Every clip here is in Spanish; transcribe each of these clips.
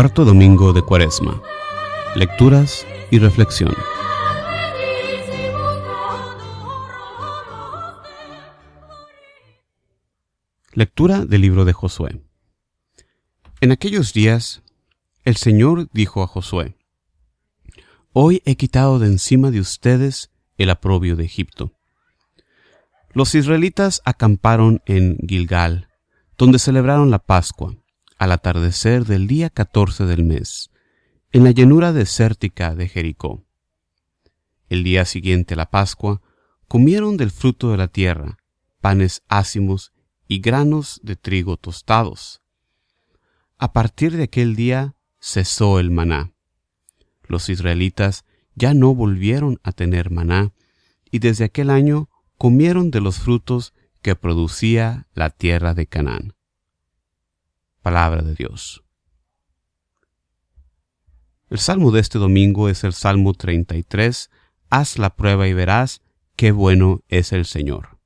Cuarto domingo de Cuaresma. Lecturas y reflexión. Lectura del libro de Josué. En aquellos días, el Señor dijo a Josué, Hoy he quitado de encima de ustedes el aprobio de Egipto. Los israelitas acamparon en Gilgal, donde celebraron la Pascua, al atardecer del día 14 del mes, en la llanura desértica de Jericó. El día siguiente a la Pascua, comieron del fruto de la tierra, panes ácimos y granos de trigo tostados. A partir de aquel día cesó el maná. Los israelitas ya no volvieron a tener maná, y desde aquel año comieron de los frutos que producía la tierra de Canaán. Palabra de Dios. El salmo de este domingo es el Salmo 33. Haz la prueba y verás qué bueno es el Señor.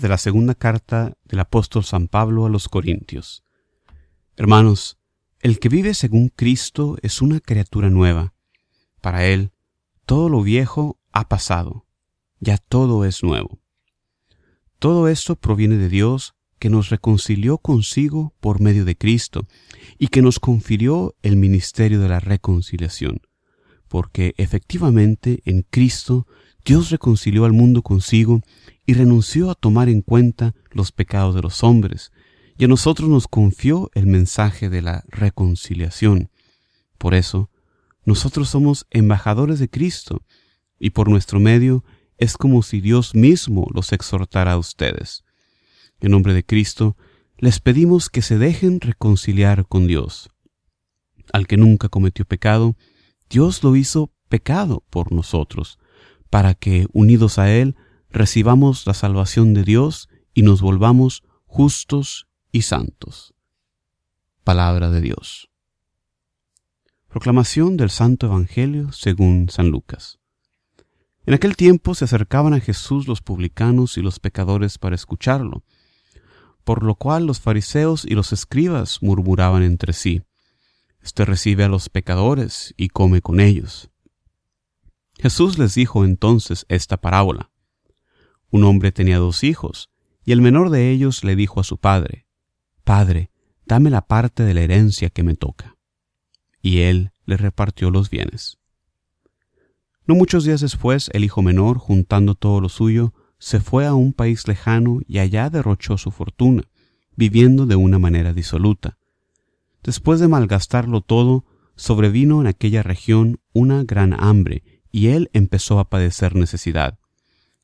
De la segunda carta del apóstol San Pablo a los Corintios. Hermanos, el que vive según Cristo es una criatura nueva. Para él, todo lo viejo ha pasado, ya todo es nuevo. Todo esto proviene de Dios que nos reconcilió consigo por medio de Cristo y que nos confirió el ministerio de la reconciliación, porque efectivamente en Cristo Dios reconcilió al mundo consigo y renunció a tomar en cuenta los pecados de los hombres, y a nosotros nos confió el mensaje de la reconciliación. Por eso, nosotros somos embajadores de Cristo, y por nuestro medio es como si Dios mismo los exhortara a ustedes. En nombre de Cristo, les pedimos que se dejen reconciliar con Dios. Al que nunca cometió pecado, Dios lo hizo pecado por nosotros, para que, unidos a Él, recibamos la salvación de Dios y nos volvamos justos y santos. Palabra de Dios. Proclamación del Santo Evangelio según San Lucas. En aquel tiempo se acercaban a Jesús los publicanos y los pecadores para escucharlo, por lo cual los fariseos y los escribas murmuraban entre sí, Este recibe a los pecadores y come con ellos. Jesús les dijo entonces esta parábola. Un hombre tenía dos hijos, y el menor de ellos le dijo a su padre, Padre, dame la parte de la herencia que me toca. Y él le repartió los bienes. No muchos días después, el hijo menor, juntando todo lo suyo, se fue a un país lejano y allá derrochó su fortuna, viviendo de una manera disoluta. Después de malgastarlo todo, sobrevino en aquella región una gran hambre, y él empezó a padecer necesidad.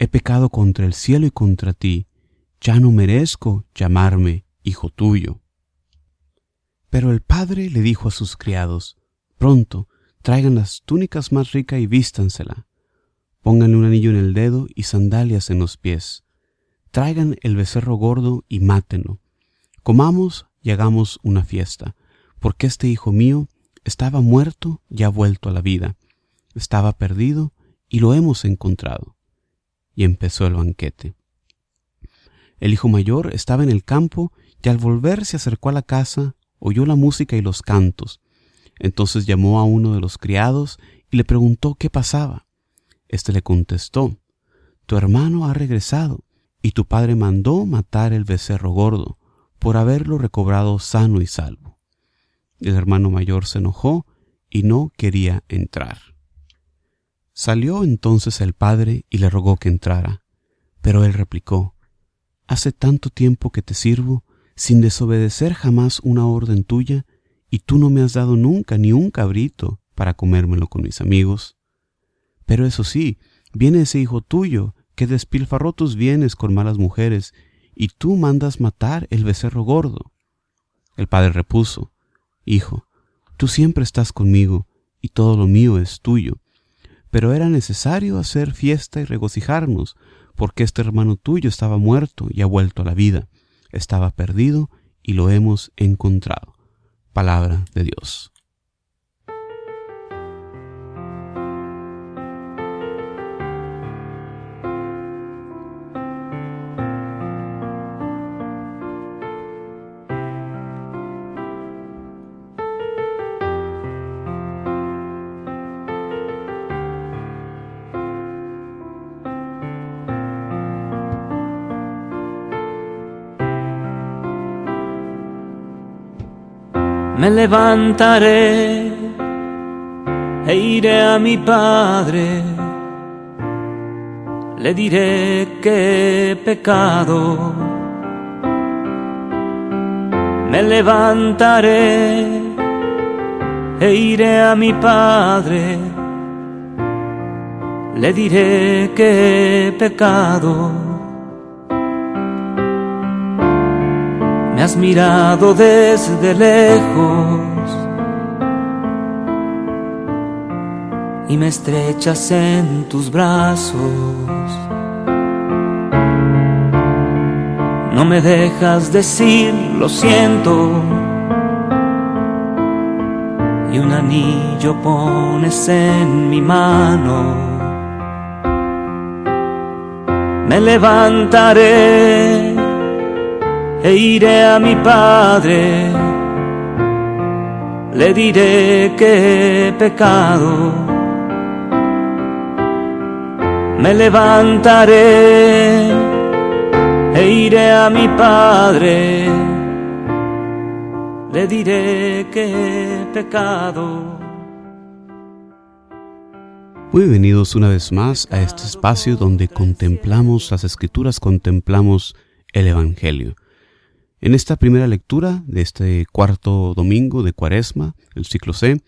he pecado contra el cielo y contra ti, ya no merezco llamarme hijo tuyo. Pero el padre le dijo a sus criados, Pronto, traigan las túnicas más ricas y vístansela. Pónganle un anillo en el dedo y sandalias en los pies. Traigan el becerro gordo y mátenlo. Comamos y hagamos una fiesta, porque este hijo mío estaba muerto y ha vuelto a la vida. Estaba perdido y lo hemos encontrado y empezó el banquete. El hijo mayor estaba en el campo y al volver se acercó a la casa, oyó la música y los cantos. Entonces llamó a uno de los criados y le preguntó qué pasaba. Este le contestó, Tu hermano ha regresado, y tu padre mandó matar el becerro gordo, por haberlo recobrado sano y salvo. El hermano mayor se enojó y no quería entrar. Salió entonces el padre y le rogó que entrara. Pero él replicó, Hace tanto tiempo que te sirvo, sin desobedecer jamás una orden tuya, y tú no me has dado nunca ni un cabrito para comérmelo con mis amigos. Pero eso sí, viene ese hijo tuyo, que despilfarró tus bienes con malas mujeres, y tú mandas matar el becerro gordo. El padre repuso, Hijo, tú siempre estás conmigo, y todo lo mío es tuyo pero era necesario hacer fiesta y regocijarnos, porque este hermano tuyo estaba muerto y ha vuelto a la vida, estaba perdido y lo hemos encontrado. Palabra de Dios. Me levantaré e iré a mi padre, le diré que he pecado. Me levantaré e iré a mi padre, le diré que he pecado. Me has mirado desde lejos y me estrechas en tus brazos. No me dejas decir lo siento y un anillo pones en mi mano. Me levantaré e iré a mi padre, le diré que he pecado, me levantaré e iré a mi padre, le diré que he pecado. Muy bienvenidos una vez más a este espacio donde contemplamos las escrituras, contemplamos el Evangelio. En esta primera lectura de este cuarto domingo de Cuaresma, el ciclo C,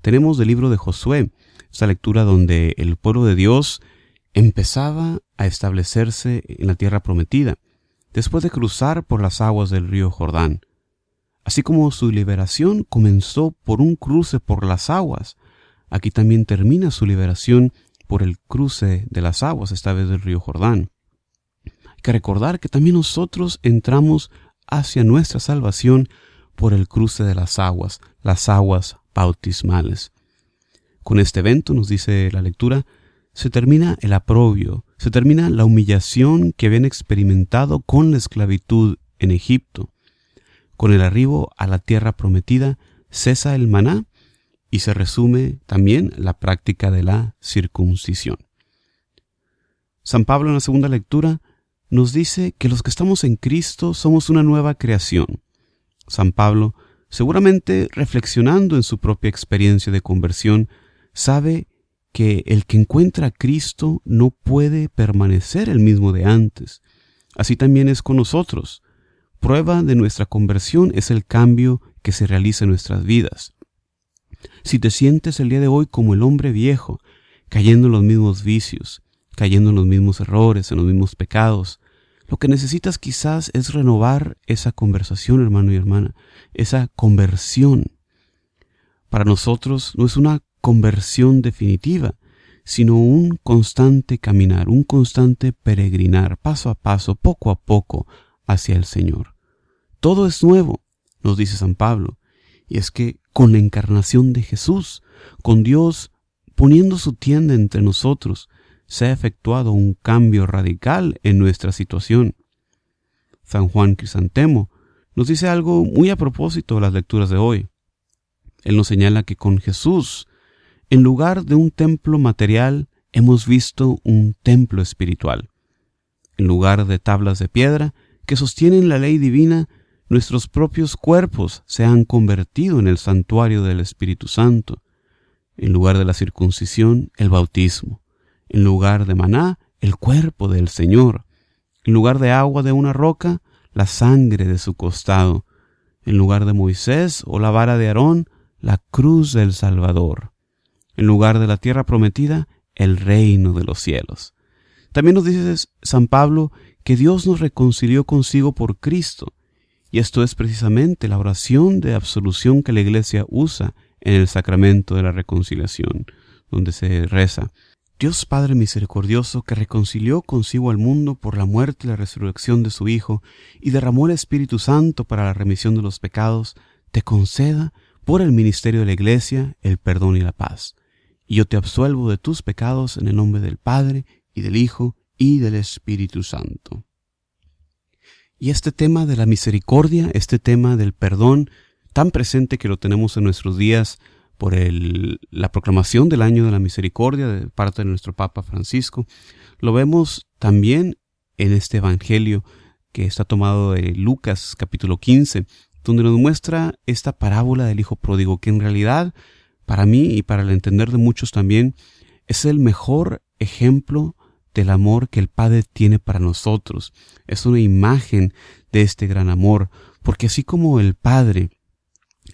tenemos del libro de Josué, esta lectura donde el pueblo de Dios empezaba a establecerse en la tierra prometida, después de cruzar por las aguas del río Jordán. Así como su liberación comenzó por un cruce por las aguas, aquí también termina su liberación por el cruce de las aguas, esta vez del río Jordán. Hay que recordar que también nosotros entramos hacia nuestra salvación por el cruce de las aguas, las aguas bautismales. Con este evento, nos dice la lectura, se termina el aprobio, se termina la humillación que habían experimentado con la esclavitud en Egipto. Con el arribo a la tierra prometida cesa el maná y se resume también la práctica de la circuncisión. San Pablo en la segunda lectura nos dice que los que estamos en Cristo somos una nueva creación. San Pablo, seguramente reflexionando en su propia experiencia de conversión, sabe que el que encuentra a Cristo no puede permanecer el mismo de antes. Así también es con nosotros. Prueba de nuestra conversión es el cambio que se realiza en nuestras vidas. Si te sientes el día de hoy como el hombre viejo, cayendo en los mismos vicios, cayendo en los mismos errores, en los mismos pecados. Lo que necesitas quizás es renovar esa conversación, hermano y hermana, esa conversión. Para nosotros no es una conversión definitiva, sino un constante caminar, un constante peregrinar, paso a paso, poco a poco, hacia el Señor. Todo es nuevo, nos dice San Pablo, y es que con la encarnación de Jesús, con Dios poniendo su tienda entre nosotros, se ha efectuado un cambio radical en nuestra situación. San Juan Crisantemo nos dice algo muy a propósito de las lecturas de hoy. Él nos señala que con Jesús, en lugar de un templo material, hemos visto un templo espiritual. En lugar de tablas de piedra que sostienen la ley divina, nuestros propios cuerpos se han convertido en el santuario del Espíritu Santo. En lugar de la circuncisión, el bautismo en lugar de maná, el cuerpo del Señor, en lugar de agua de una roca, la sangre de su costado, en lugar de Moisés o la vara de Aarón, la cruz del Salvador, en lugar de la tierra prometida, el reino de los cielos. También nos dice San Pablo que Dios nos reconcilió consigo por Cristo, y esto es precisamente la oración de absolución que la Iglesia usa en el sacramento de la reconciliación, donde se reza, Dios Padre misericordioso, que reconcilió consigo al mundo por la muerte y la resurrección de su Hijo, y derramó el Espíritu Santo para la remisión de los pecados, te conceda, por el ministerio de la Iglesia, el perdón y la paz. Y yo te absuelvo de tus pecados en el nombre del Padre, y del Hijo, y del Espíritu Santo. Y este tema de la misericordia, este tema del perdón, tan presente que lo tenemos en nuestros días, por el, la proclamación del año de la misericordia de parte de nuestro Papa Francisco. Lo vemos también en este Evangelio que está tomado de Lucas capítulo 15, donde nos muestra esta parábola del Hijo Pródigo, que en realidad, para mí y para el entender de muchos también, es el mejor ejemplo del amor que el Padre tiene para nosotros. Es una imagen de este gran amor, porque así como el Padre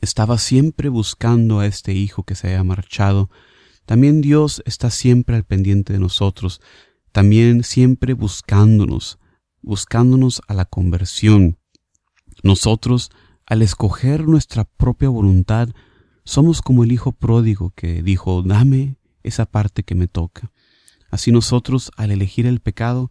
estaba siempre buscando a este hijo que se haya marchado, también Dios está siempre al pendiente de nosotros, también siempre buscándonos, buscándonos a la conversión. Nosotros, al escoger nuestra propia voluntad, somos como el hijo pródigo que dijo, dame esa parte que me toca. Así nosotros, al elegir el pecado,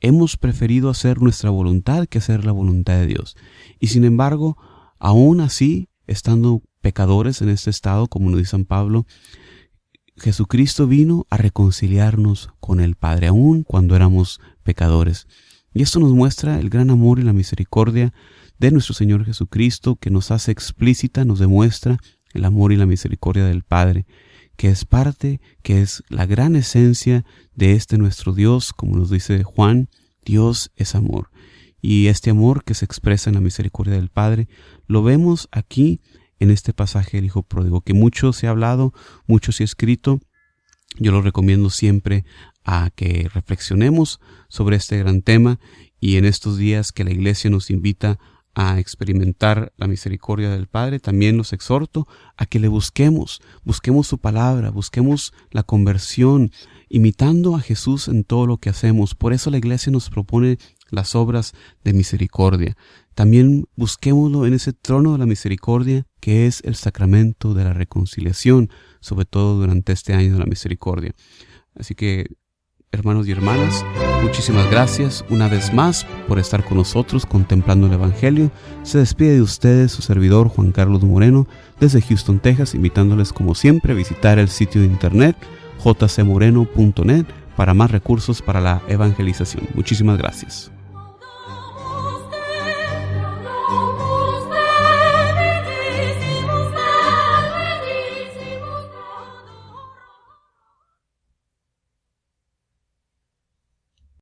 hemos preferido hacer nuestra voluntad que hacer la voluntad de Dios. Y sin embargo, aún así, estando pecadores en este estado, como nos dice San Pablo, Jesucristo vino a reconciliarnos con el Padre, aún cuando éramos pecadores. Y esto nos muestra el gran amor y la misericordia de nuestro Señor Jesucristo, que nos hace explícita, nos demuestra el amor y la misericordia del Padre, que es parte, que es la gran esencia de este nuestro Dios, como nos dice Juan, Dios es amor. Y este amor que se expresa en la misericordia del Padre, lo vemos aquí en este pasaje del Hijo Pródigo, que mucho se ha hablado, mucho se ha escrito. Yo lo recomiendo siempre a que reflexionemos sobre este gran tema y en estos días que la Iglesia nos invita a experimentar la misericordia del Padre, también los exhorto a que le busquemos, busquemos su palabra, busquemos la conversión, imitando a Jesús en todo lo que hacemos. Por eso la iglesia nos propone las obras de misericordia. También busquémoslo en ese trono de la misericordia que es el sacramento de la reconciliación, sobre todo durante este año de la misericordia. Así que hermanos y hermanas, muchísimas gracias una vez más por estar con nosotros contemplando el Evangelio. Se despide de ustedes su servidor Juan Carlos Moreno desde Houston, Texas, invitándoles como siempre a visitar el sitio de internet jcmoreno.net para más recursos para la evangelización. Muchísimas gracias.